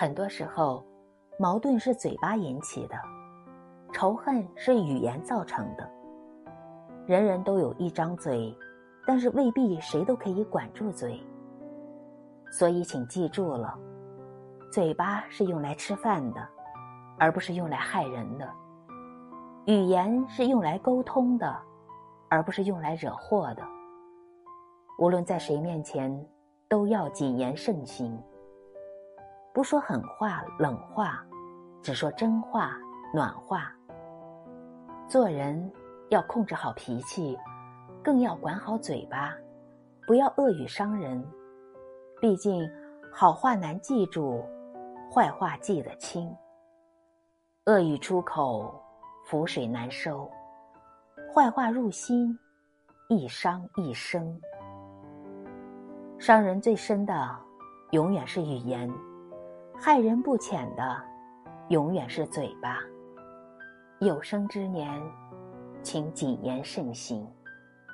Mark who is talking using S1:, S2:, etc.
S1: 很多时候，矛盾是嘴巴引起的，仇恨是语言造成的。人人都有一张嘴，但是未必谁都可以管住嘴。所以，请记住了，嘴巴是用来吃饭的，而不是用来害人的；语言是用来沟通的，而不是用来惹祸的。无论在谁面前，都要谨言慎行。不说狠话、冷话，只说真话、暖话。做人要控制好脾气，更要管好嘴巴，不要恶语伤人。毕竟，好话难记住，坏话记得清。恶语出口，覆水难收；坏话入心，一伤一生。伤人最深的，永远是语言。害人不浅的，永远是嘴巴。有生之年，请谨言慎行。